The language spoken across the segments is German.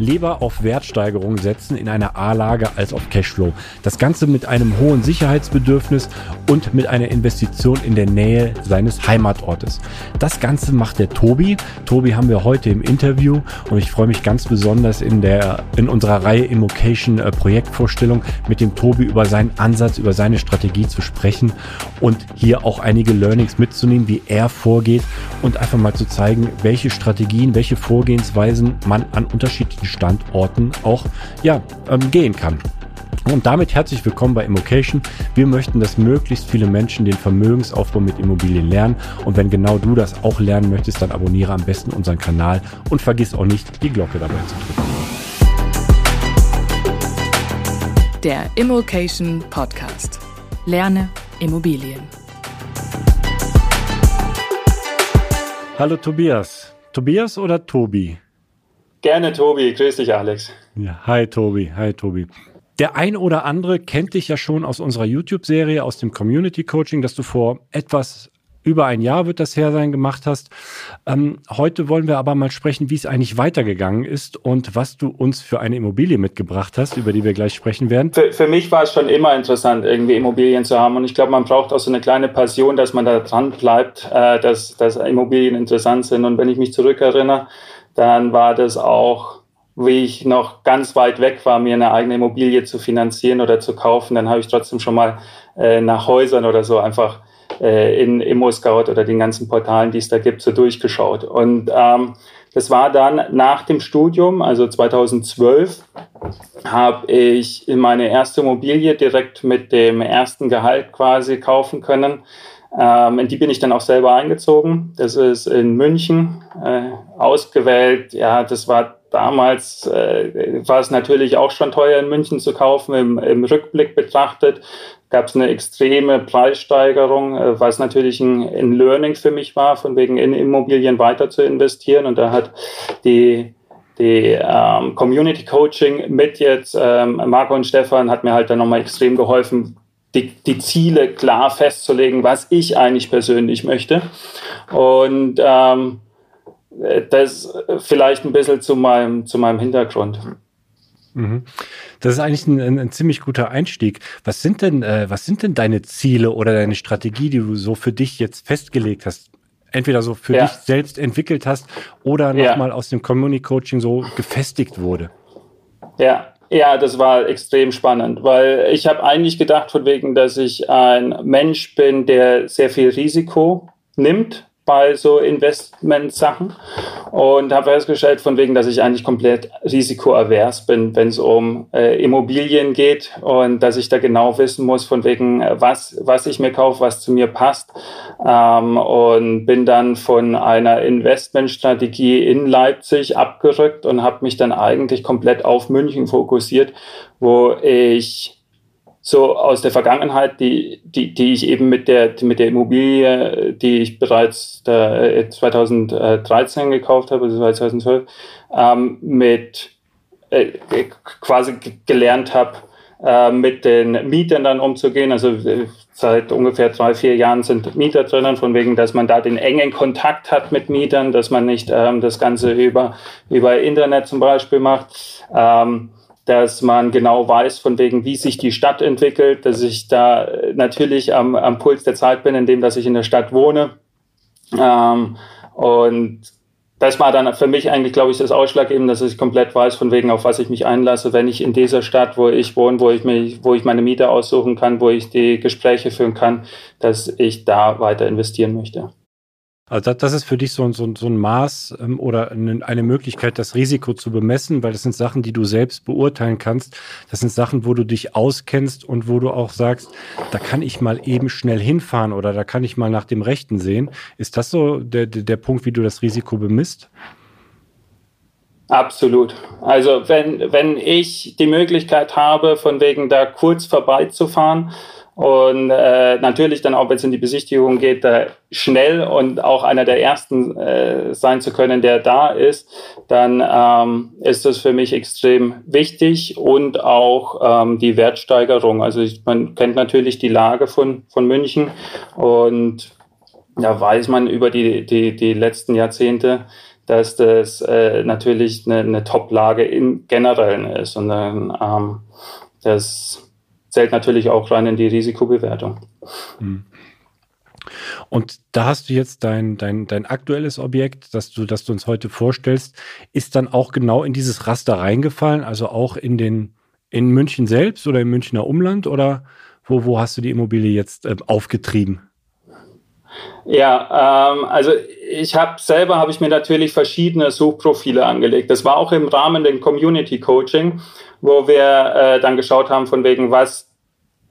lieber auf Wertsteigerung setzen in einer A-Lage als auf Cashflow. Das Ganze mit einem hohen Sicherheitsbedürfnis und mit einer Investition in der Nähe seines Heimatortes. Das Ganze macht der Tobi. Tobi haben wir heute im Interview und ich freue mich ganz besonders in der, in unserer Reihe Immocation äh, Projektvorstellung mit dem Tobi über seinen Ansatz, über seine Strategie zu sprechen und hier auch einige Learnings mitzunehmen, wie er vorgeht und einfach mal zu zeigen, welche Strategien, welche Vorgehensweisen man an unterschiedlichen Standorten auch ja, ähm, gehen kann. Und damit herzlich willkommen bei Immocation. Wir möchten, dass möglichst viele Menschen den Vermögensaufbau mit Immobilien lernen. Und wenn genau du das auch lernen möchtest, dann abonniere am besten unseren Kanal und vergiss auch nicht, die Glocke dabei zu drücken. Der Immocation Podcast. Lerne Immobilien. Hallo Tobias. Tobias oder Tobi? Gerne Tobi. Grüß dich, Alex. Ja, hi Tobi. Hi Tobi. Der ein oder andere kennt dich ja schon aus unserer YouTube-Serie, aus dem Community Coaching, das du vor etwas über ein Jahr wird das her sein, gemacht hast. Ähm, heute wollen wir aber mal sprechen, wie es eigentlich weitergegangen ist und was du uns für eine Immobilie mitgebracht hast, über die wir gleich sprechen werden. Für, für mich war es schon immer interessant, irgendwie Immobilien zu haben. Und ich glaube, man braucht auch so eine kleine Passion, dass man da dran bleibt, äh, dass, dass Immobilien interessant sind. Und wenn ich mich zurückerinnere, dann war das auch wie ich noch ganz weit weg war, mir eine eigene Immobilie zu finanzieren oder zu kaufen, dann habe ich trotzdem schon mal äh, nach Häusern oder so einfach äh, in ImmoScout oder den ganzen Portalen, die es da gibt, so durchgeschaut. Und ähm, das war dann nach dem Studium, also 2012, habe ich meine erste Immobilie direkt mit dem ersten Gehalt quasi kaufen können. Ähm, in die bin ich dann auch selber eingezogen. Das ist in München äh, ausgewählt. Ja, das war damals, äh, war es natürlich auch schon teuer in München zu kaufen. Im, im Rückblick betrachtet gab es eine extreme Preissteigerung, äh, was natürlich ein, ein Learning für mich war, von wegen in Immobilien weiter zu investieren. Und da hat die die ähm, Community Coaching mit jetzt ähm, Marco und Stefan hat mir halt dann nochmal extrem geholfen, die, die Ziele klar festzulegen, was ich eigentlich persönlich möchte. Und ähm, das vielleicht ein bisschen zu meinem, zu meinem Hintergrund. Mhm. Das ist eigentlich ein, ein, ein, ziemlich guter Einstieg. Was sind denn, äh, was sind denn deine Ziele oder deine Strategie, die du so für dich jetzt festgelegt hast? Entweder so für ja. dich selbst entwickelt hast oder nochmal ja. aus dem Community Coaching so gefestigt wurde. Ja, ja, das war extrem spannend, weil ich habe eigentlich gedacht von wegen, dass ich ein Mensch bin, der sehr viel Risiko nimmt bei so Investmentsachen und habe festgestellt von wegen, dass ich eigentlich komplett risikoavers bin, wenn es um äh, Immobilien geht und dass ich da genau wissen muss von wegen, was, was ich mir kaufe, was zu mir passt ähm, und bin dann von einer Investmentstrategie in Leipzig abgerückt und habe mich dann eigentlich komplett auf München fokussiert, wo ich so aus der Vergangenheit, die, die, die ich eben mit der, mit der Immobilie, die ich bereits da 2013 äh, gekauft habe, also 2012, ähm, mit äh, quasi gelernt habe, äh, mit den Mietern dann umzugehen. Also äh, seit ungefähr drei, vier Jahren sind Mieter drinnen, von wegen, dass man da den engen Kontakt hat mit Mietern, dass man nicht ähm, das Ganze über, über Internet zum Beispiel macht. Ähm, dass man genau weiß, von wegen, wie sich die Stadt entwickelt, dass ich da natürlich am, am Puls der Zeit bin, indem dass ich in der Stadt wohne. Ähm, und das war dann für mich eigentlich, glaube ich, das Ausschlaggebende, dass ich komplett weiß, von wegen, auf was ich mich einlasse, wenn ich in dieser Stadt, wo ich wohne, wo ich mich, wo ich meine Miete aussuchen kann, wo ich die Gespräche führen kann, dass ich da weiter investieren möchte. Also das, ist für dich so, so, so ein Maß ähm, oder eine Möglichkeit, das Risiko zu bemessen, weil das sind Sachen, die du selbst beurteilen kannst. Das sind Sachen, wo du dich auskennst und wo du auch sagst, da kann ich mal eben schnell hinfahren oder da kann ich mal nach dem Rechten sehen. Ist das so der, der Punkt, wie du das Risiko bemisst? Absolut. Also wenn, wenn ich die Möglichkeit habe, von wegen da kurz vorbeizufahren, und äh, natürlich dann auch, wenn es in die Besichtigung geht, da schnell und auch einer der ersten äh, sein zu können, der da ist, dann ähm, ist das für mich extrem wichtig und auch ähm, die Wertsteigerung. Also ich, man kennt natürlich die Lage von, von München und da weiß man über die, die, die letzten Jahrzehnte, dass das äh, natürlich eine, eine Top-Lage im Generellen ist. Und dann, ähm, das zählt natürlich auch rein in die Risikobewertung. Mhm. Und da hast du jetzt dein, dein, dein aktuelles Objekt, das du, das du uns heute vorstellst, ist dann auch genau in dieses Raster reingefallen, also auch in den, in München selbst oder im Münchner Umland oder wo, wo hast du die Immobilie jetzt äh, aufgetrieben? Ja, ähm, also ich habe selber habe ich mir natürlich verschiedene Suchprofile angelegt. Das war auch im Rahmen des Community Coaching, wo wir äh, dann geschaut haben von wegen was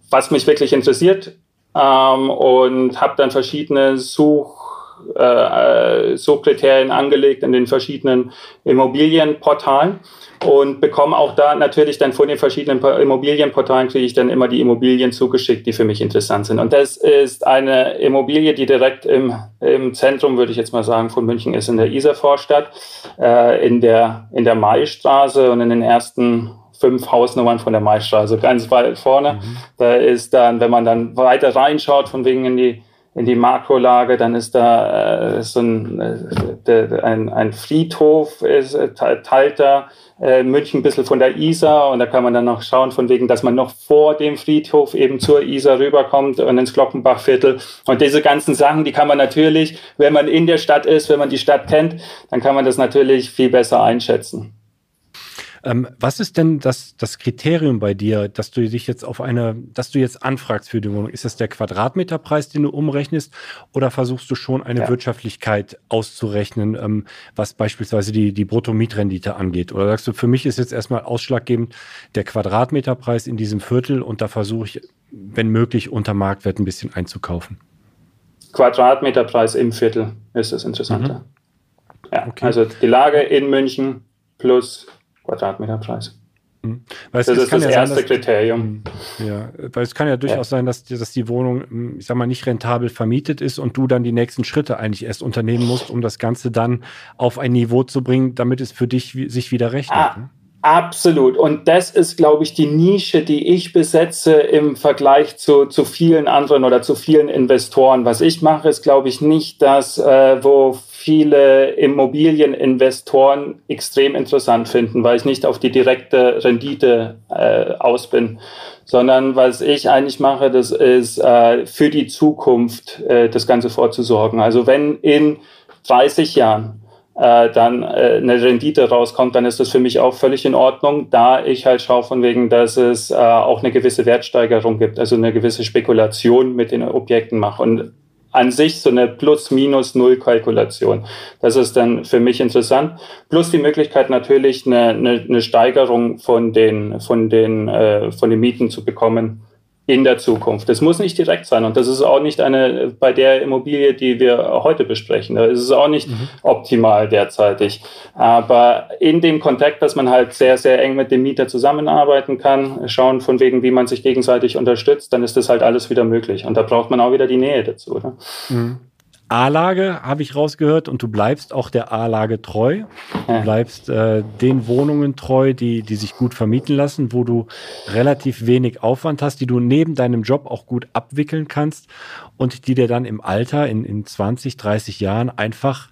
was mich wirklich interessiert ähm, und habe dann verschiedene Such, äh, Suchkriterien angelegt in den verschiedenen Immobilienportalen und bekomme auch da natürlich dann von den verschiedenen Immobilienportalen kriege ich dann immer die Immobilien zugeschickt, die für mich interessant sind. Und das ist eine Immobilie, die direkt im, im Zentrum, würde ich jetzt mal sagen, von München ist, in der Isarvorstadt, äh, in der, in der Maistraße und in den ersten fünf Hausnummern von der Maistraße, ganz weit vorne. Mhm. Da ist dann, wenn man dann weiter reinschaut, von wegen in die in die Makrolage, dann ist da äh, so ein, äh, ein, ein Friedhof, ist, äh, teilt da äh, München ein bisschen von der Isar und da kann man dann noch schauen, von wegen, dass man noch vor dem Friedhof eben zur Isar rüberkommt und ins Glockenbachviertel. Und diese ganzen Sachen, die kann man natürlich, wenn man in der Stadt ist, wenn man die Stadt kennt, dann kann man das natürlich viel besser einschätzen. Ähm, was ist denn das, das Kriterium bei dir, dass du dich jetzt auf eine, dass du jetzt anfragst für die Wohnung? Ist es der Quadratmeterpreis, den du umrechnest, oder versuchst du schon eine ja. Wirtschaftlichkeit auszurechnen, ähm, was beispielsweise die, die Bruttomietrendite angeht? Oder sagst du, für mich ist jetzt erstmal ausschlaggebend der Quadratmeterpreis in diesem Viertel und da versuche ich, wenn möglich, unter Marktwert ein bisschen einzukaufen? Quadratmeterpreis im Viertel ist das Interessante. Mhm. Ja, okay. also die Lage in München plus Quadratmeterpreis. Mhm. Weil das ist das ja erste sein, dass, Kriterium. Mhm. Ja, weil es kann ja durchaus ja. sein, dass, dass die Wohnung, hm, ich sag mal, nicht rentabel vermietet ist und du dann die nächsten Schritte eigentlich erst unternehmen musst, um das Ganze dann auf ein Niveau zu bringen, damit es für dich sich wieder rechnet. Ah, ne? Absolut. Und das ist, glaube ich, die Nische, die ich besetze im Vergleich zu, zu vielen anderen oder zu vielen Investoren. Was ich mache, ist, glaube ich, nicht das, äh, wo viele Immobilieninvestoren extrem interessant finden, weil ich nicht auf die direkte Rendite äh, aus bin, sondern was ich eigentlich mache, das ist äh, für die Zukunft äh, das Ganze vorzusorgen. Also wenn in 30 Jahren äh, dann äh, eine Rendite rauskommt, dann ist das für mich auch völlig in Ordnung, da ich halt schaue von wegen, dass es äh, auch eine gewisse Wertsteigerung gibt, also eine gewisse Spekulation mit den Objekten mache. Und an sich so eine Plus-Minus-Null-Kalkulation. Das ist dann für mich interessant. Plus die Möglichkeit natürlich eine, eine, eine Steigerung von den, von den, äh, von den Mieten zu bekommen in der Zukunft. Das muss nicht direkt sein und das ist auch nicht eine bei der Immobilie, die wir heute besprechen. Da ist es auch nicht mhm. optimal derzeitig. Aber in dem Kontext, dass man halt sehr, sehr eng mit dem Mieter zusammenarbeiten kann, schauen von wegen, wie man sich gegenseitig unterstützt, dann ist das halt alles wieder möglich. Und da braucht man auch wieder die Nähe dazu. Oder? Mhm. A-Lage habe ich rausgehört und du bleibst auch der A-Lage treu. Du bleibst äh, den Wohnungen treu, die, die sich gut vermieten lassen, wo du relativ wenig Aufwand hast, die du neben deinem Job auch gut abwickeln kannst und die dir dann im Alter in, in 20, 30 Jahren einfach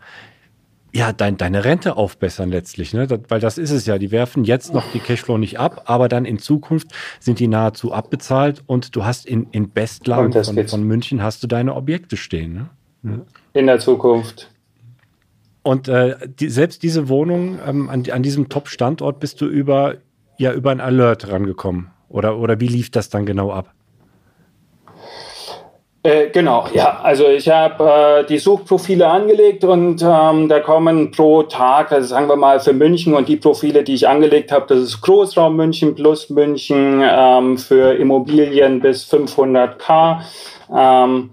ja, dein, deine Rente aufbessern letztlich, ne? Das, weil das ist es ja. Die werfen jetzt noch die Cashflow nicht ab, aber dann in Zukunft sind die nahezu abbezahlt und du hast in, in Bestlagen von, von München hast du deine Objekte stehen. Ne? In der Zukunft. Und äh, die, selbst diese Wohnung ähm, an, an, diesem Top-Standort bist du über, ja, über ein Alert rangekommen. Oder, oder wie lief das dann genau ab? Äh, genau, ja. Also ich habe äh, die Suchprofile angelegt und ähm, da kommen pro Tag, also sagen wir mal für München und die Profile, die ich angelegt habe, das ist Großraum München plus München ähm, für Immobilien bis 500k, ähm,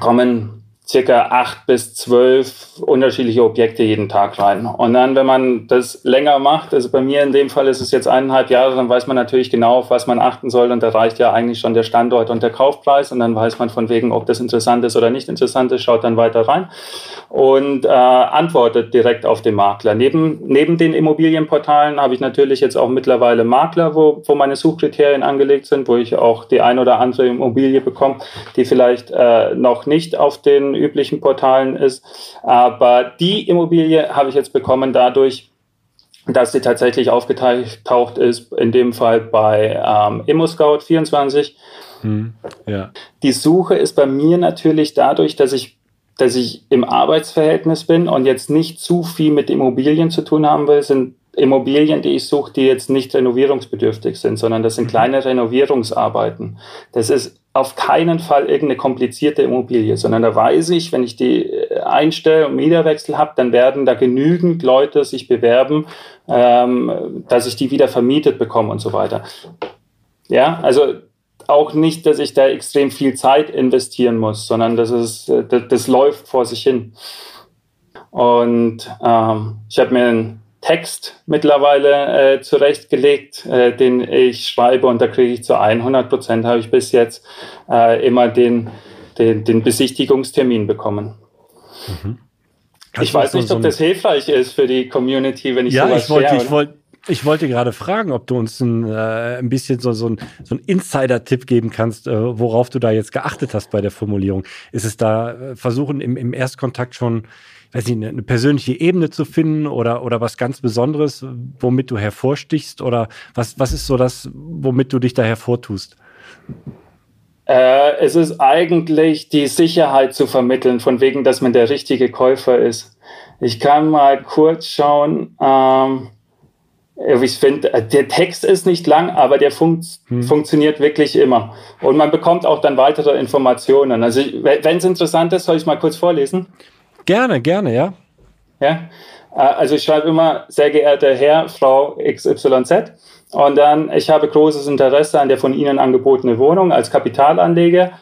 kommen circa acht bis zwölf unterschiedliche Objekte jeden Tag rein. Und dann, wenn man das länger macht, also bei mir in dem Fall ist es jetzt eineinhalb Jahre, dann weiß man natürlich genau, auf was man achten soll. Und da reicht ja eigentlich schon der Standort und der Kaufpreis. Und dann weiß man von wegen, ob das interessant ist oder nicht interessant ist, schaut dann weiter rein und äh, antwortet direkt auf den Makler. Neben, neben den Immobilienportalen habe ich natürlich jetzt auch mittlerweile Makler, wo, wo meine Suchkriterien angelegt sind, wo ich auch die ein oder andere Immobilie bekomme, die vielleicht äh, noch nicht auf den üblichen Portalen ist. Aber die Immobilie habe ich jetzt bekommen dadurch, dass sie tatsächlich aufgetaucht ist, in dem Fall bei ähm, ImmoScout24. Hm, ja. Die Suche ist bei mir natürlich dadurch, dass ich dass ich im Arbeitsverhältnis bin und jetzt nicht zu viel mit Immobilien zu tun haben will, sind Immobilien, die ich suche, die jetzt nicht renovierungsbedürftig sind, sondern das sind mhm. kleine Renovierungsarbeiten. Das ist auf keinen Fall irgendeine komplizierte Immobilie, sondern da weiß ich, wenn ich die äh, einstelle und Mieterwechsel habe, dann werden da genügend Leute sich bewerben, ähm, dass ich die wieder vermietet bekomme und so weiter. Ja, also auch nicht, dass ich da extrem viel Zeit investieren muss, sondern das ist, äh, das, das läuft vor sich hin. Und ähm, ich habe mir einen Text mittlerweile äh, zurechtgelegt, äh, den ich schreibe und da kriege ich zu 100 Prozent, habe ich bis jetzt äh, immer den, den, den Besichtigungstermin bekommen. Mhm. Ich weiß nicht, ob das hilfreich ist für die Community, wenn ich ja, sowas ich wollte, ich wollte, ich wollte gerade fragen, ob du uns ein, äh, ein bisschen so, so ein, so ein Insider-Tipp geben kannst, äh, worauf du da jetzt geachtet hast bei der Formulierung. Ist es da äh, versuchen im, im Erstkontakt schon, weiß ich, eine, eine persönliche Ebene zu finden oder, oder was ganz Besonderes, womit du hervorstichst? Oder was, was ist so das, womit du dich da hervortust? Äh, es ist eigentlich die Sicherheit zu vermitteln, von wegen, dass man der richtige Käufer ist. Ich kann mal kurz schauen. Ähm ich finde, äh, der Text ist nicht lang, aber der fun hm. funktioniert wirklich immer. Und man bekommt auch dann weitere Informationen. Also, wenn es interessant ist, soll ich mal kurz vorlesen? Gerne, gerne, ja. Ja. Äh, also, ich schreibe immer, sehr geehrter Herr, Frau XYZ. Und dann, ich habe großes Interesse an der von Ihnen angebotene Wohnung als Kapitalanleger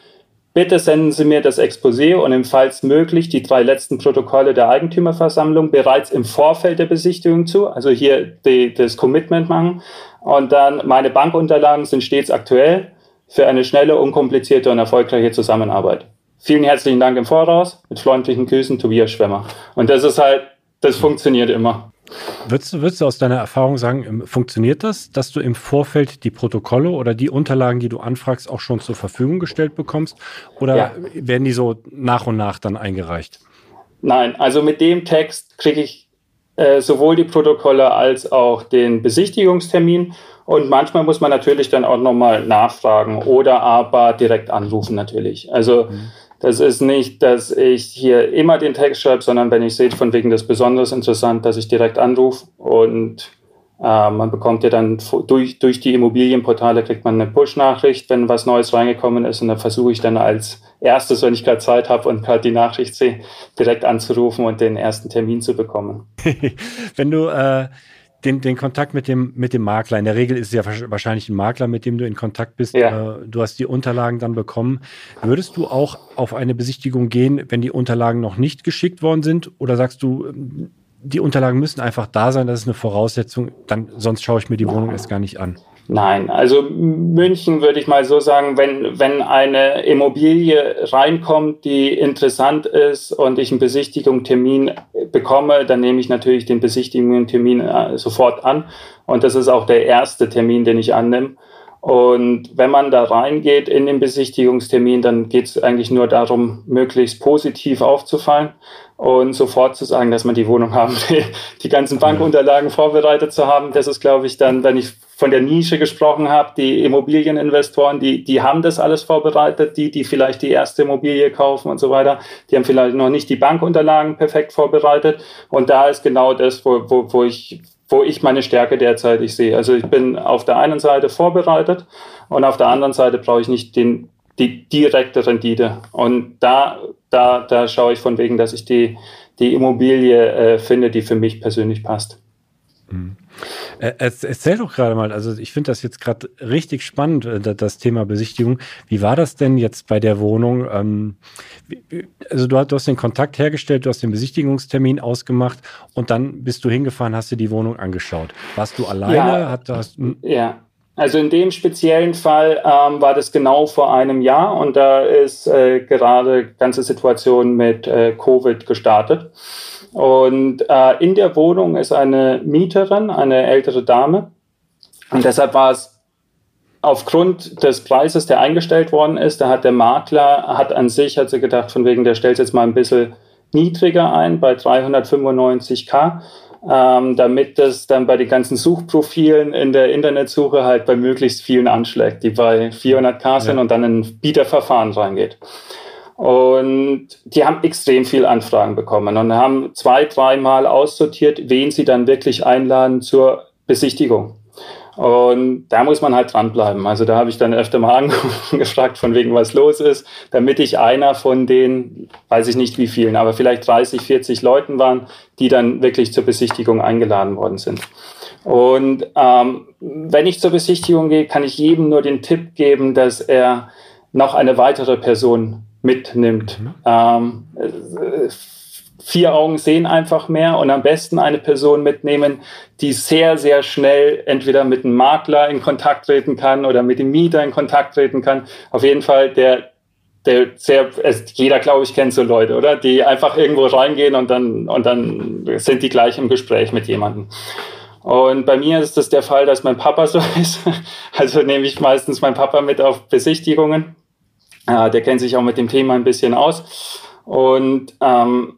Bitte senden Sie mir das Exposé und im Falls möglich die drei letzten Protokolle der Eigentümerversammlung bereits im Vorfeld der Besichtigung zu, also hier die, das Commitment machen. Und dann meine Bankunterlagen sind stets aktuell für eine schnelle, unkomplizierte und erfolgreiche Zusammenarbeit. Vielen herzlichen Dank im Voraus. Mit freundlichen Grüßen, Tobias Schwemmer. Und das ist halt, das funktioniert immer. Würdest du, würdest du aus deiner Erfahrung sagen, ähm, funktioniert das, dass du im Vorfeld die Protokolle oder die Unterlagen, die du anfragst, auch schon zur Verfügung gestellt bekommst? Oder ja. werden die so nach und nach dann eingereicht? Nein, also mit dem Text kriege ich äh, sowohl die Protokolle als auch den Besichtigungstermin. Und manchmal muss man natürlich dann auch nochmal nachfragen oder aber direkt anrufen natürlich. Also mhm das ist nicht, dass ich hier immer den Text schreibe, sondern wenn ich sehe, von wegen das besonders interessant, dass ich direkt anrufe und äh, man bekommt ja dann durch, durch die Immobilienportale kriegt man eine Push-Nachricht, wenn was Neues reingekommen ist und dann versuche ich dann als erstes, wenn ich gerade Zeit habe und gerade die Nachricht sehe, direkt anzurufen und den ersten Termin zu bekommen. wenn du äh den, den Kontakt mit dem, mit dem Makler. In der Regel ist es ja wahrscheinlich ein Makler, mit dem du in Kontakt bist. Ja. Äh, du hast die Unterlagen dann bekommen. Würdest du auch auf eine Besichtigung gehen, wenn die Unterlagen noch nicht geschickt worden sind? Oder sagst du, die Unterlagen müssen einfach da sein, das ist eine Voraussetzung, dann sonst schaue ich mir die Wohnung erst gar nicht an? Nein, also München würde ich mal so sagen, wenn, wenn eine Immobilie reinkommt, die interessant ist und ich einen Besichtigungstermin bekomme, dann nehme ich natürlich den Besichtigungstermin äh, sofort an. Und das ist auch der erste Termin, den ich annehme. Und wenn man da reingeht in den Besichtigungstermin, dann geht es eigentlich nur darum, möglichst positiv aufzufallen und sofort zu sagen, dass man die Wohnung haben will, die ganzen Bankunterlagen vorbereitet zu haben. Das ist, glaube ich, dann, wenn ich von der Nische gesprochen habe, die Immobilieninvestoren, die, die haben das alles vorbereitet, die, die vielleicht die erste Immobilie kaufen und so weiter, die haben vielleicht noch nicht die Bankunterlagen perfekt vorbereitet. Und da ist genau das, wo, wo, wo ich wo ich meine Stärke derzeit ich sehe. Also ich bin auf der einen Seite vorbereitet und auf der anderen Seite brauche ich nicht den, die direkte Rendite. Und da, da, da schaue ich von wegen, dass ich die, die Immobilie äh, finde, die für mich persönlich passt. Mhm. Äh, erzähl doch gerade mal, also ich finde das jetzt gerade richtig spannend, äh, das Thema Besichtigung. Wie war das denn jetzt bei der Wohnung? Ähm, also du hast den Kontakt hergestellt, du hast den Besichtigungstermin ausgemacht und dann bist du hingefahren, hast dir die Wohnung angeschaut. Warst du alleine? Ja, Hat, hast, ja. Also in dem speziellen Fall ähm, war das genau vor einem Jahr und da ist äh, gerade ganze Situation mit äh, Covid gestartet. Und äh, in der Wohnung ist eine Mieterin, eine ältere Dame. Und deshalb war es aufgrund des Preises, der eingestellt worden ist, da hat der Makler, hat an sich, hat sie gedacht, von wegen, der stellt jetzt mal ein bisschen niedriger ein, bei 395k, ähm, damit das dann bei den ganzen Suchprofilen in der Internetsuche halt bei möglichst vielen anschlägt, die bei 400k sind ja. und dann in ein Bieterverfahren reingeht. Und die haben extrem viel Anfragen bekommen und haben zwei, dreimal aussortiert, wen sie dann wirklich einladen zur Besichtigung. Und da muss man halt dranbleiben. Also da habe ich dann öfter mal angefragt, von wegen was los ist, damit ich einer von den, weiß ich nicht wie vielen, aber vielleicht 30, 40 Leuten waren, die dann wirklich zur Besichtigung eingeladen worden sind. Und ähm, wenn ich zur Besichtigung gehe, kann ich jedem nur den Tipp geben, dass er noch eine weitere Person mitnimmt. Mhm. Ähm, vier Augen sehen einfach mehr und am besten eine Person mitnehmen, die sehr, sehr schnell entweder mit einem Makler in Kontakt treten kann oder mit dem Mieter in Kontakt treten kann. Auf jeden Fall der, der sehr, also jeder glaube ich kennt so Leute, oder? Die einfach irgendwo reingehen und dann, und dann sind die gleich im Gespräch mit jemandem. Und bei mir ist das der Fall, dass mein Papa so ist. Also nehme ich meistens meinen Papa mit auf Besichtigungen. Äh, der kennt sich auch mit dem Thema ein bisschen aus. Und ähm,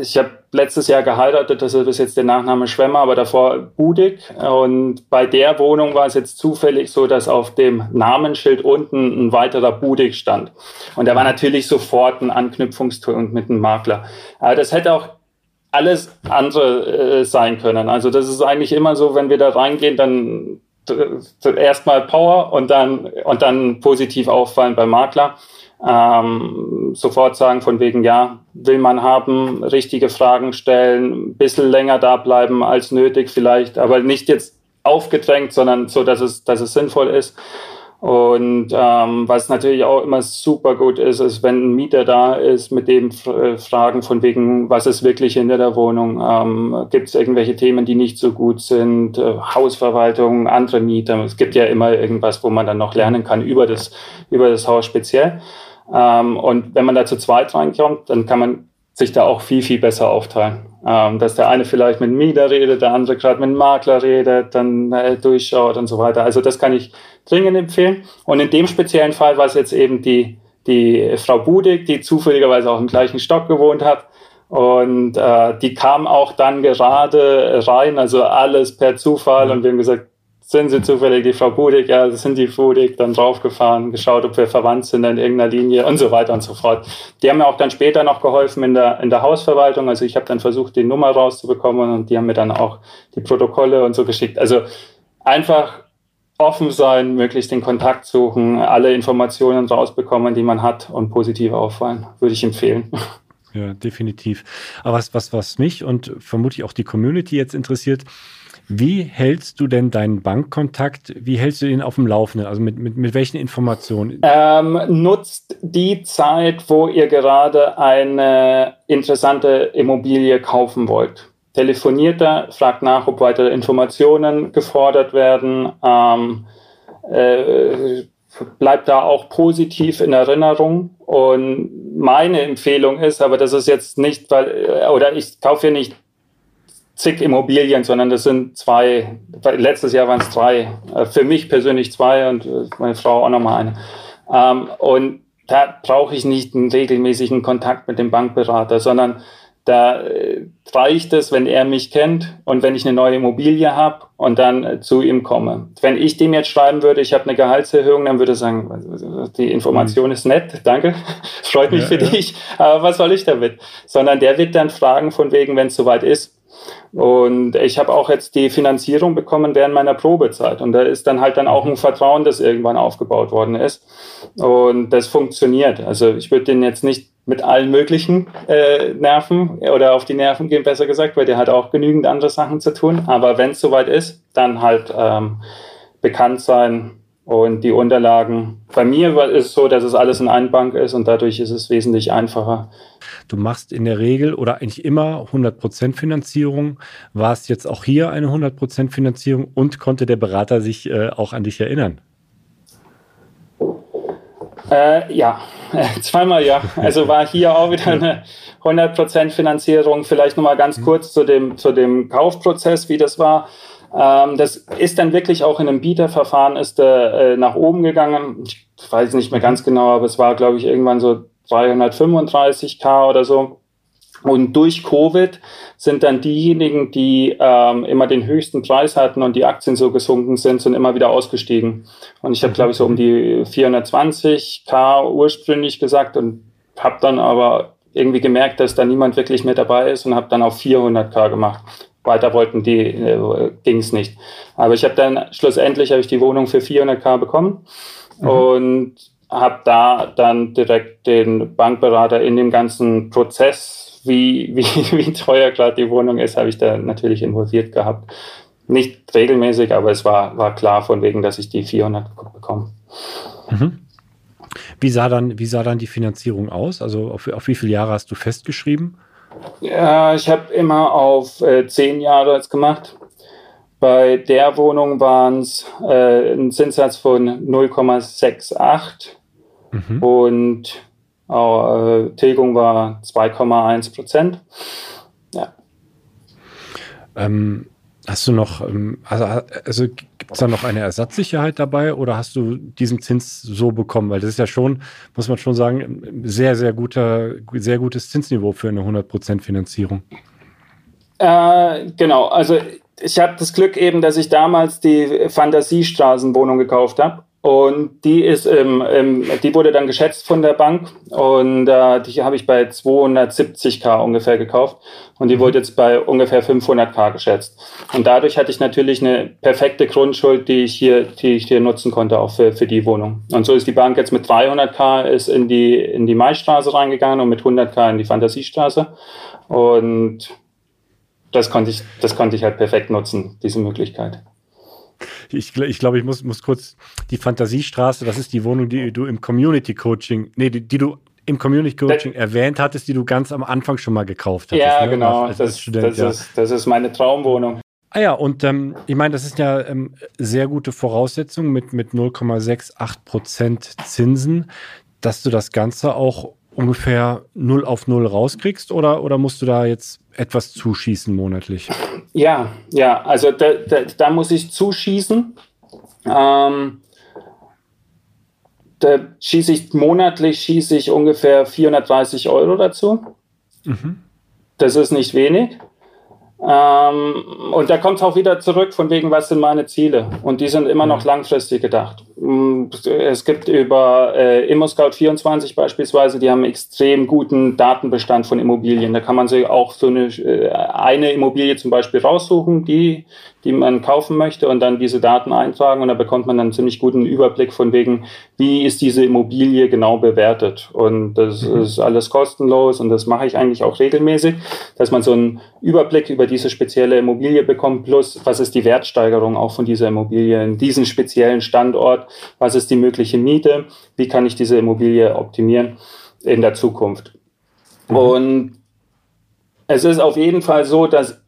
ich habe letztes Jahr geheiratet, das ist jetzt der Nachname Schwemmer, aber davor Budig. Und bei der Wohnung war es jetzt zufällig so, dass auf dem Namensschild unten ein weiterer Budig stand. Und da war natürlich sofort ein Anknüpfungspunkt mit einem Makler. Aber das hätte auch alles andere äh, sein können. Also das ist eigentlich immer so, wenn wir da reingehen, dann erstmal Power und dann, und dann positiv auffallen beim Makler ähm, sofort sagen von wegen, ja, will man haben, richtige Fragen stellen, ein bisschen länger da bleiben als nötig vielleicht, aber nicht jetzt aufgedrängt, sondern so, dass es, dass es sinnvoll ist. Und ähm, was natürlich auch immer super gut ist, ist, wenn ein Mieter da ist, mit dem äh, Fragen von wegen, was ist wirklich hinter der Wohnung? Ähm, gibt es irgendwelche Themen, die nicht so gut sind? Äh, Hausverwaltung, andere Mieter. Es gibt ja immer irgendwas, wo man dann noch lernen kann über das, über das Haus speziell. Ähm, und wenn man da zu zweit reinkommt, dann kann man sich da auch viel, viel besser aufteilen. Ähm, dass der eine vielleicht mit Mieter redet, der andere gerade mit Makler redet, dann äh, durchschaut und so weiter. Also das kann ich dringend empfehlen. Und in dem speziellen Fall war es jetzt eben die, die Frau Budig, die zufälligerweise auch im gleichen Stock gewohnt hat. Und äh, die kam auch dann gerade rein, also alles per Zufall. Und wir haben gesagt, sind sie zufällig die Frau Budig, ja, das sind die Budig, dann draufgefahren, geschaut, ob wir verwandt sind in irgendeiner Linie und so weiter und so fort. Die haben mir auch dann später noch geholfen in der, in der Hausverwaltung. Also ich habe dann versucht, die Nummer rauszubekommen und die haben mir dann auch die Protokolle und so geschickt. Also einfach offen sein, möglichst den Kontakt suchen, alle Informationen rausbekommen, die man hat und positiv auffallen, würde ich empfehlen. Ja, definitiv. Aber was, was, was mich und vermutlich auch die Community jetzt interessiert, wie hältst du denn deinen Bankkontakt, wie hältst du ihn auf dem Laufenden? Also mit, mit, mit welchen Informationen? Ähm, nutzt die Zeit, wo ihr gerade eine interessante Immobilie kaufen wollt. Telefoniert da, fragt nach, ob weitere Informationen gefordert werden. Ähm, äh, bleibt da auch positiv in Erinnerung. Und meine Empfehlung ist, aber das ist jetzt nicht, weil, oder ich kaufe hier nicht zig Immobilien, sondern das sind zwei, letztes Jahr waren es drei, äh, für mich persönlich zwei und äh, meine Frau auch nochmal eine. Ähm, und da brauche ich nicht einen regelmäßigen Kontakt mit dem Bankberater, sondern da äh, reicht es, wenn er mich kennt und wenn ich eine neue Immobilie habe und dann zu ihm komme. Wenn ich dem jetzt schreiben würde, ich habe eine Gehaltserhöhung, dann würde er sagen, die Information mhm. ist nett, danke, freut mich ja, für ja. dich, aber was soll ich damit? Sondern der wird dann fragen von wegen, wenn es soweit ist, und ich habe auch jetzt die Finanzierung bekommen während meiner Probezeit. Und da ist dann halt dann auch ein Vertrauen, das irgendwann aufgebaut worden ist. Und das funktioniert. Also ich würde den jetzt nicht mit allen möglichen äh, Nerven oder auf die Nerven gehen, besser gesagt, weil der hat auch genügend andere Sachen zu tun. Aber wenn es soweit ist, dann halt ähm, bekannt sein, und die Unterlagen, bei mir ist es so, dass es alles in einer Bank ist und dadurch ist es wesentlich einfacher. Du machst in der Regel oder eigentlich immer 100% Finanzierung. War es jetzt auch hier eine 100% Finanzierung und konnte der Berater sich äh, auch an dich erinnern? Äh, ja, zweimal ja. Also war hier auch wieder eine 100% Finanzierung. Vielleicht nochmal ganz kurz zu dem, zu dem Kaufprozess, wie das war. Ähm, das ist dann wirklich auch in einem Bieterverfahren ist äh, nach oben gegangen. Ich weiß nicht mehr ganz genau, aber es war, glaube ich, irgendwann so 335k oder so. Und durch Covid sind dann diejenigen, die ähm, immer den höchsten Preis hatten und die Aktien so gesunken sind, sind immer wieder ausgestiegen. Und ich habe, glaube ich, so um die 420k ursprünglich gesagt und habe dann aber irgendwie gemerkt, dass da niemand wirklich mehr dabei ist und habe dann auf 400k gemacht. Weiter wollten die, äh, ging es nicht. Aber ich habe dann schlussendlich habe ich die Wohnung für 400k bekommen mhm. und habe da dann direkt den Bankberater in dem ganzen Prozess, wie, wie, wie teuer gerade die Wohnung ist, habe ich da natürlich involviert gehabt. Nicht regelmäßig, aber es war, war klar von wegen, dass ich die 400 bekomme. Mhm. Wie sah dann, wie sah dann die Finanzierung aus? Also auf, auf wie viele Jahre hast du festgeschrieben? Ja, ich habe immer auf äh, zehn Jahre jetzt gemacht. Bei der Wohnung waren es äh, ein Zinssatz von 0,68 mhm. und äh, Tilgung war 2,1 Prozent. Ja. Ähm, hast du noch, ähm, also, also gibt es da noch eine Ersatzsicherheit dabei oder hast du diesen Zins so bekommen? Weil das ist ja schon, muss man schon sagen, sehr, sehr guter, sehr gutes Zinsniveau für eine 100% Finanzierung. Äh, genau, also ich habe das Glück eben, dass ich damals die Fantasiestraßenwohnung gekauft habe. Und die ist, ähm, ähm, die wurde dann geschätzt von der Bank und äh, die habe ich bei 270k ungefähr gekauft und die mhm. wurde jetzt bei ungefähr 500k geschätzt. Und dadurch hatte ich natürlich eine perfekte Grundschuld, die ich hier, die ich hier nutzen konnte auch für, für die Wohnung. Und so ist die Bank jetzt mit 300k ist in die in die Maistraße reingegangen und mit 100k in die Fantasiestraße und das konnte ich, das konnte ich halt perfekt nutzen, diese Möglichkeit. Ich, ich glaube, ich muss, muss kurz die Fantasiestraße, das ist die Wohnung, die du im Community Coaching, nee, die, die du im Community Coaching das, erwähnt hattest, die du ganz am Anfang schon mal gekauft hast. Ja, ne? genau. Als, als das, Student, das, ja. Ist, das ist meine Traumwohnung. Ah ja, und ähm, ich meine, das ist ja ähm, sehr gute Voraussetzung mit, mit 0,68 Prozent Zinsen, dass du das Ganze auch ungefähr 0 auf 0 rauskriegst oder, oder musst du da jetzt etwas zuschießen monatlich? Ja, ja, also da, da, da muss ich zuschießen. Ähm, da schieße ich monatlich schieße ich ungefähr 430 Euro dazu. Mhm. Das ist nicht wenig. Ähm, und da kommt es auch wieder zurück, von wegen, was sind meine Ziele? Und die sind immer noch langfristig gedacht. Mm, es gibt über äh, ImmoScout24 beispielsweise, die haben einen extrem guten Datenbestand von Immobilien. Da kann man sich auch so eine, äh, eine Immobilie zum Beispiel raussuchen, die, die man kaufen möchte und dann diese Daten eintragen und da bekommt man dann einen ziemlich guten Überblick von wegen, wie ist diese Immobilie genau bewertet. Und das mhm. ist alles kostenlos und das mache ich eigentlich auch regelmäßig, dass man so einen Überblick über diese spezielle Immobilie bekommt, plus was ist die Wertsteigerung auch von dieser Immobilie in diesem speziellen Standort, was ist die mögliche Miete, wie kann ich diese Immobilie optimieren in der Zukunft. Mhm. Und es ist auf jeden Fall so, dass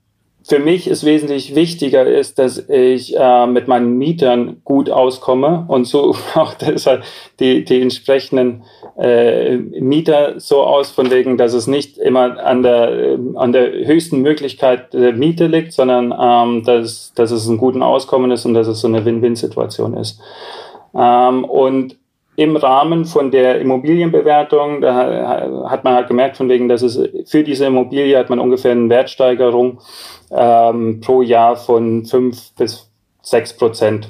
für mich ist wesentlich wichtiger ist, dass ich äh, mit meinen Mietern gut auskomme und so auch deshalb die, die entsprechenden äh, Mieter so aus, von wegen, dass es nicht immer an der, an der höchsten Möglichkeit der Miete liegt, sondern ähm, dass, dass es ein guten Auskommen ist und dass es so eine Win-Win-Situation ist. Ähm, und im Rahmen von der Immobilienbewertung, da hat man halt gemerkt, von wegen, dass es für diese Immobilie hat man ungefähr eine Wertsteigerung ähm, pro Jahr von fünf bis sechs Prozent.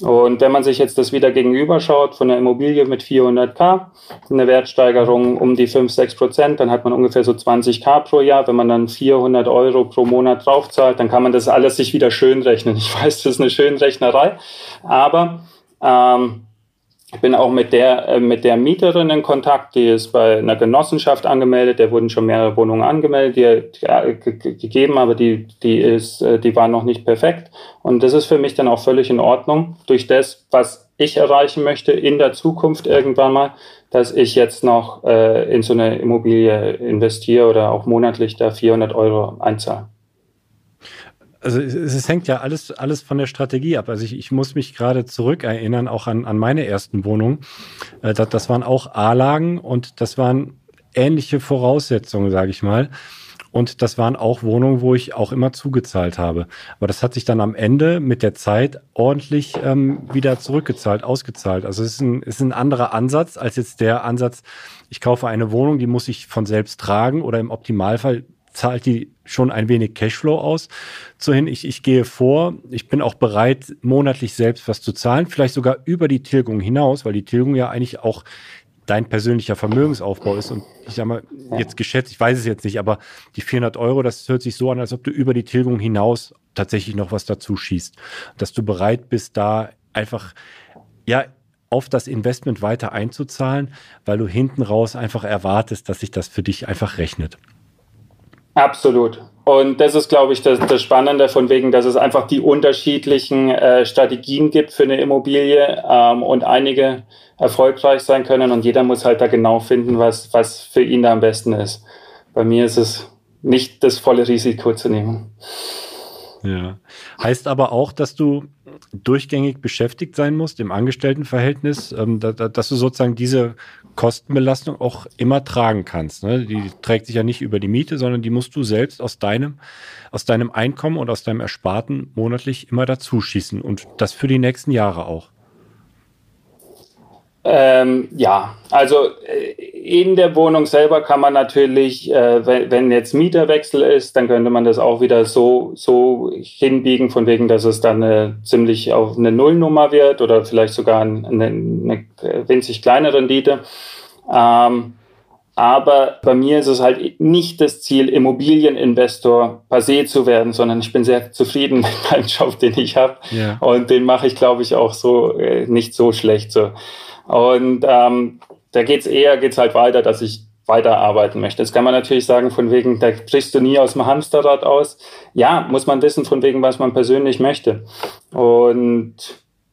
Und wenn man sich jetzt das wieder gegenüberschaut von der Immobilie mit 400k, eine Wertsteigerung um die 5, 6 Prozent, dann hat man ungefähr so 20k pro Jahr. Wenn man dann 400 Euro pro Monat draufzahlt, dann kann man das alles sich wieder schön rechnen. Ich weiß, das ist eine Schönrechnerei, aber ähm, ich bin auch mit der, äh, mit der Mieterin in Kontakt, die ist bei einer Genossenschaft angemeldet, der wurden schon mehrere Wohnungen angemeldet, die, die gegeben, aber die, die ist, äh, die war noch nicht perfekt. Und das ist für mich dann auch völlig in Ordnung, durch das, was ich erreichen möchte in der Zukunft irgendwann mal, dass ich jetzt noch äh, in so eine Immobilie investiere oder auch monatlich da 400 Euro einzahle also es, es, hängt ja alles, alles von der Strategie ab. Also ich, ich muss mich gerade zurückerinnern, auch an, an meine ersten Wohnungen. Äh, das, das waren auch A-Lagen und das waren ähnliche Voraussetzungen, sage ich mal. Und das waren auch Wohnungen, wo ich auch immer zugezahlt habe. Aber das hat sich dann am Ende mit der Zeit ordentlich ähm, wieder zurückgezahlt, ausgezahlt. Also es ist ein, ist ein anderer Ansatz als jetzt der Ansatz, ich kaufe eine Wohnung, die muss ich von selbst tragen oder im Optimalfall zahlt die schon ein wenig Cashflow aus. Zuhin, ich, ich gehe vor, ich bin auch bereit, monatlich selbst was zu zahlen, vielleicht sogar über die Tilgung hinaus, weil die Tilgung ja eigentlich auch dein persönlicher Vermögensaufbau ist. Und ich sag mal, jetzt geschätzt, ich weiß es jetzt nicht, aber die 400 Euro, das hört sich so an, als ob du über die Tilgung hinaus tatsächlich noch was dazu schießt. Dass du bereit bist, da einfach, ja, auf das Investment weiter einzuzahlen, weil du hinten raus einfach erwartest, dass sich das für dich einfach rechnet. Absolut. Und das ist, glaube ich, das, das Spannende von wegen, dass es einfach die unterschiedlichen äh, Strategien gibt für eine Immobilie ähm, und einige erfolgreich sein können und jeder muss halt da genau finden, was, was für ihn da am besten ist. Bei mir ist es nicht das volle Risiko zu nehmen. Ja. Heißt aber auch, dass du durchgängig beschäftigt sein musst im Angestelltenverhältnis, ähm, da, da, dass du sozusagen diese Kostenbelastung auch immer tragen kannst. Ne? Die trägt sich ja nicht über die Miete, sondern die musst du selbst aus deinem, aus deinem Einkommen und aus deinem Ersparten monatlich immer dazu schießen und das für die nächsten Jahre auch. Ähm, ja, also äh, in der Wohnung selber kann man natürlich, äh, wenn, wenn, jetzt Mieterwechsel ist, dann könnte man das auch wieder so, so hinbiegen, von wegen, dass es dann eine, ziemlich auf eine Nullnummer wird oder vielleicht sogar eine, eine winzig kleine Rendite. Ähm, aber bei mir ist es halt nicht das Ziel, Immobilieninvestor per se zu werden, sondern ich bin sehr zufrieden mit meinem Job, den ich habe. Yeah. Und den mache ich, glaube ich, auch so äh, nicht so schlecht. So. Und ähm, da geht's eher, geht's halt weiter, dass ich weiterarbeiten möchte. Jetzt kann man natürlich sagen, von wegen, da brichst du nie aus dem Hamsterrad aus. Ja, muss man wissen, von wegen, was man persönlich möchte. Und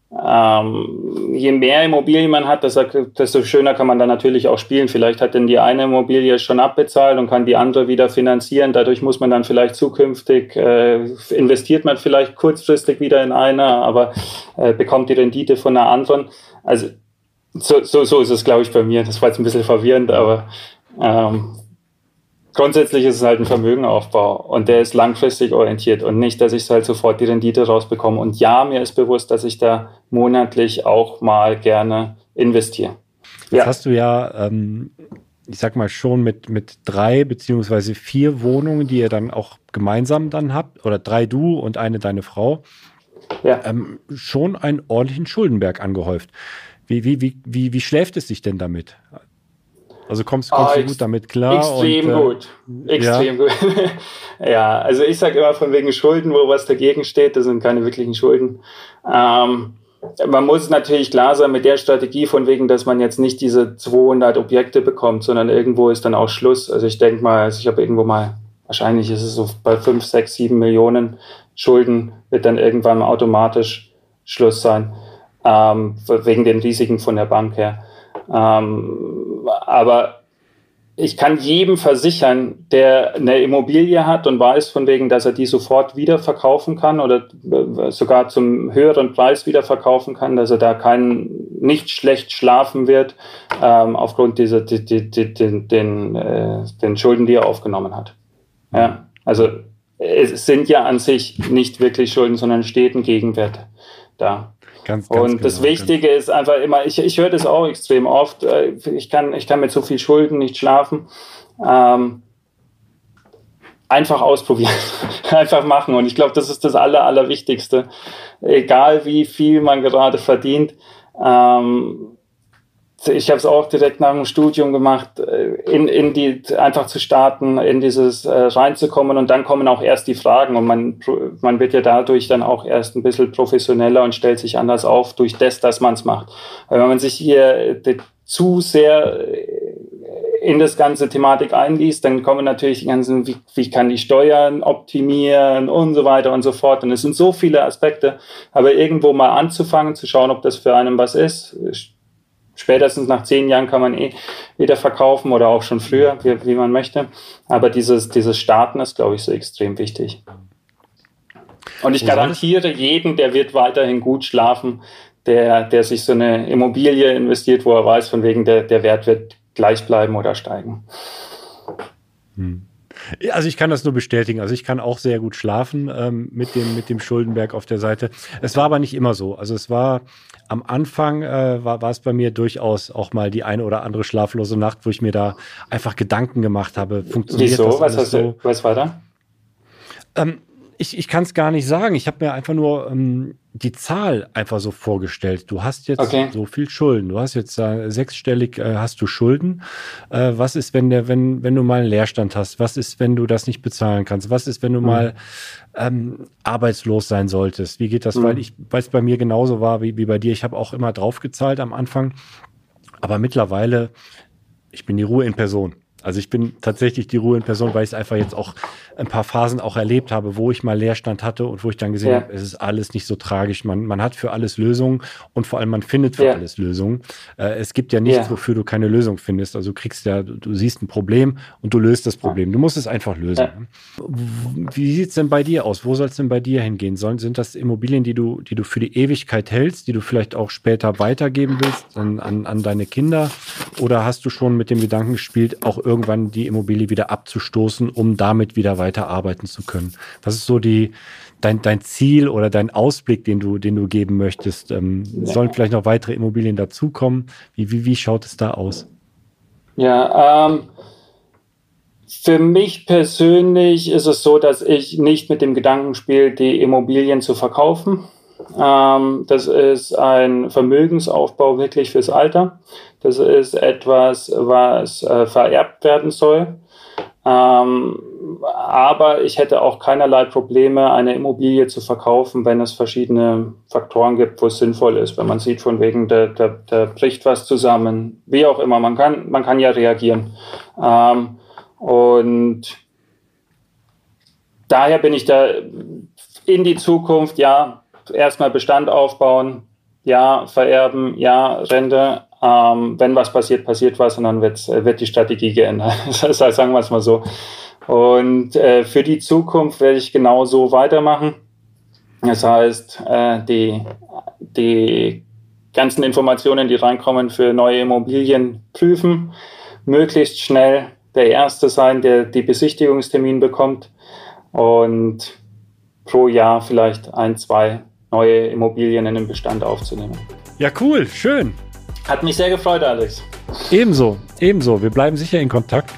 ähm, je mehr Immobilien man hat, desto schöner kann man dann natürlich auch spielen. Vielleicht hat denn die eine Immobilie schon abbezahlt und kann die andere wieder finanzieren. Dadurch muss man dann vielleicht zukünftig, äh, investiert man vielleicht kurzfristig wieder in eine, aber äh, bekommt die Rendite von einer anderen. Also so, so, so ist es, glaube ich, bei mir. Das war jetzt ein bisschen verwirrend, aber ähm, grundsätzlich ist es halt ein Vermögenaufbau und der ist langfristig orientiert und nicht, dass ich halt sofort die Rendite rausbekomme. Und ja, mir ist bewusst, dass ich da monatlich auch mal gerne investiere. Jetzt ja. hast du ja, ähm, ich sag mal schon mit, mit drei beziehungsweise vier Wohnungen, die ihr dann auch gemeinsam dann habt, oder drei du und eine deine Frau, ja. ähm, schon einen ordentlichen Schuldenberg angehäuft. Wie, wie, wie, wie, wie schläft es sich denn damit? Also kommst, kommst oh, du gut damit klar? Extrem und, äh, gut. Extrem ja. gut. ja, also ich sage immer von wegen Schulden, wo was dagegen steht, das sind keine wirklichen Schulden. Ähm, man muss natürlich klar sein mit der Strategie von wegen, dass man jetzt nicht diese 200 Objekte bekommt, sondern irgendwo ist dann auch Schluss. Also ich denke mal, also ich habe irgendwo mal, wahrscheinlich ist es so bei 5, 6, 7 Millionen Schulden, wird dann irgendwann automatisch Schluss sein ähm, wegen den Risiken von der Bank her. Ähm, aber ich kann jedem versichern, der eine Immobilie hat und weiß von wegen, dass er die sofort wieder verkaufen kann oder äh, sogar zum höheren Preis wieder verkaufen kann, dass er da kein nicht schlecht schlafen wird ähm, aufgrund dieser die, die, die, den, den, äh, den Schulden, die er aufgenommen hat. Ja, also es sind ja an sich nicht wirklich Schulden, sondern steht ein Gegenwert da. Ganz, ganz und das genau, Wichtige ist einfach immer, ich, ich höre das auch extrem oft, äh, ich kann, ich kann mit so viel Schulden nicht schlafen. Ähm, einfach ausprobieren, einfach machen. Und ich glaube, das ist das Aller, Allerwichtigste. Egal wie viel man gerade verdient, ähm, ich habe es auch direkt nach dem Studium gemacht, äh, in, in die einfach zu starten, in dieses äh, reinzukommen und dann kommen auch erst die Fragen und man, man wird ja dadurch dann auch erst ein bisschen professioneller und stellt sich anders auf durch das, dass man es macht. Weil wenn man sich hier äh, zu sehr äh, in das ganze Thematik einliest, dann kommen natürlich die ganzen, wie, wie kann die Steuern optimieren und so weiter und so fort. Und es sind so viele Aspekte, aber irgendwo mal anzufangen, zu schauen, ob das für einen was ist, spätestens nach zehn Jahren kann man eh wieder verkaufen oder auch schon früher, wie, wie man möchte. Aber dieses, dieses Starten ist, glaube ich, so extrem wichtig. Und ich garantiere jeden, der wird weiterhin gut schlafen, der, der sich so eine Immobilie investiert, wo er weiß, von wegen der, der Wert wird gleich bleiben oder steigen. Hm. Also ich kann das nur bestätigen. Also ich kann auch sehr gut schlafen ähm, mit, dem, mit dem Schuldenberg auf der Seite. Es war aber nicht immer so. Also es war am Anfang äh, war, war es bei mir durchaus auch mal die eine oder andere schlaflose Nacht, wo ich mir da einfach Gedanken gemacht habe. Funktioniert Wieso? das Was hast so? du? Was war da? Ähm, ich, ich kann es gar nicht sagen. Ich habe mir einfach nur ähm, die Zahl einfach so vorgestellt. Du hast jetzt Okay. so viel Schulden. Du hast jetzt äh, sechsstellig äh, hast du Schulden. Äh, was ist, wenn der, wenn, wenn du mal einen Leerstand hast? Was ist, wenn du das nicht bezahlen kannst? Was ist, wenn du mal ähm, arbeitslos sein solltest? Wie geht das? Mhm. Weil ich, weil es bei mir genauso war wie, wie bei dir. Ich habe auch immer draufgezahlt am Anfang. Aber mittlerweile, ich bin die Ruhe in Person. Also ich bin tatsächlich die Ruhe in Person, weil ich es einfach jetzt auch ein paar Phasen auch erlebt habe, wo ich mal Leerstand hatte und wo ich dann gesehen Ja. habe, es ist alles nicht so tragisch. Man, man hat für alles Lösungen und vor allem man findet für Ja. alles Lösungen. Äh, es gibt ja nichts, Ja. wofür du keine Lösung findest. Also du kriegst ja, du, du siehst ein Problem und du löst das Problem. Du musst es einfach lösen. Wie sieht's denn bei dir aus? Wo soll es denn bei dir hingehen? Sollen, sind das Immobilien, die du, die du für die Ewigkeit hältst, die du vielleicht auch später weitergeben willst an, an, an deine Kinder? Oder hast du schon mit dem Gedanken gespielt, auch irgendwann die Immobilie wieder abzustoßen, um damit wieder weiterarbeiten zu können? Was ist so die, dein, dein Ziel oder dein Ausblick, den du, den du geben möchtest? Ähm, Sollen vielleicht noch weitere Immobilien dazukommen? Wie, wie, wie schaut es da aus? Ja, ähm, für mich persönlich ist es so, dass ich nicht mit dem Gedanken spiele, die Immobilien zu verkaufen. Ähm, das ist ein Vermögensaufbau wirklich fürs Alter. Das ist etwas, was äh, vererbt werden soll. Ähm, aber ich hätte auch keinerlei Probleme, eine Immobilie zu verkaufen, wenn es verschiedene Faktoren gibt, wo es sinnvoll ist. Wenn man sieht, von wegen, da, da, da bricht was zusammen, wie auch immer. Man kann, man kann ja reagieren. Ähm, und daher bin ich da in die Zukunft, ja, erstmal Bestand aufbauen, ja, vererben, ja, Rente. Ähm, wenn was passiert, passiert was und dann wird, wird die Strategie geändert. Heißt, sagen wir es mal so. Und äh, für die Zukunft werde ich genau so weitermachen. Das heißt, äh, die, die ganzen Informationen, die reinkommen für neue Immobilien prüfen, möglichst schnell der Erste sein, der die Besichtigungstermin bekommt und pro Jahr vielleicht ein, zwei neue Immobilien in den Bestand aufzunehmen. Ja, cool, schön. Hat mich sehr gefreut, Alex. Ebenso, ebenso. Wir bleiben sicher in Kontakt.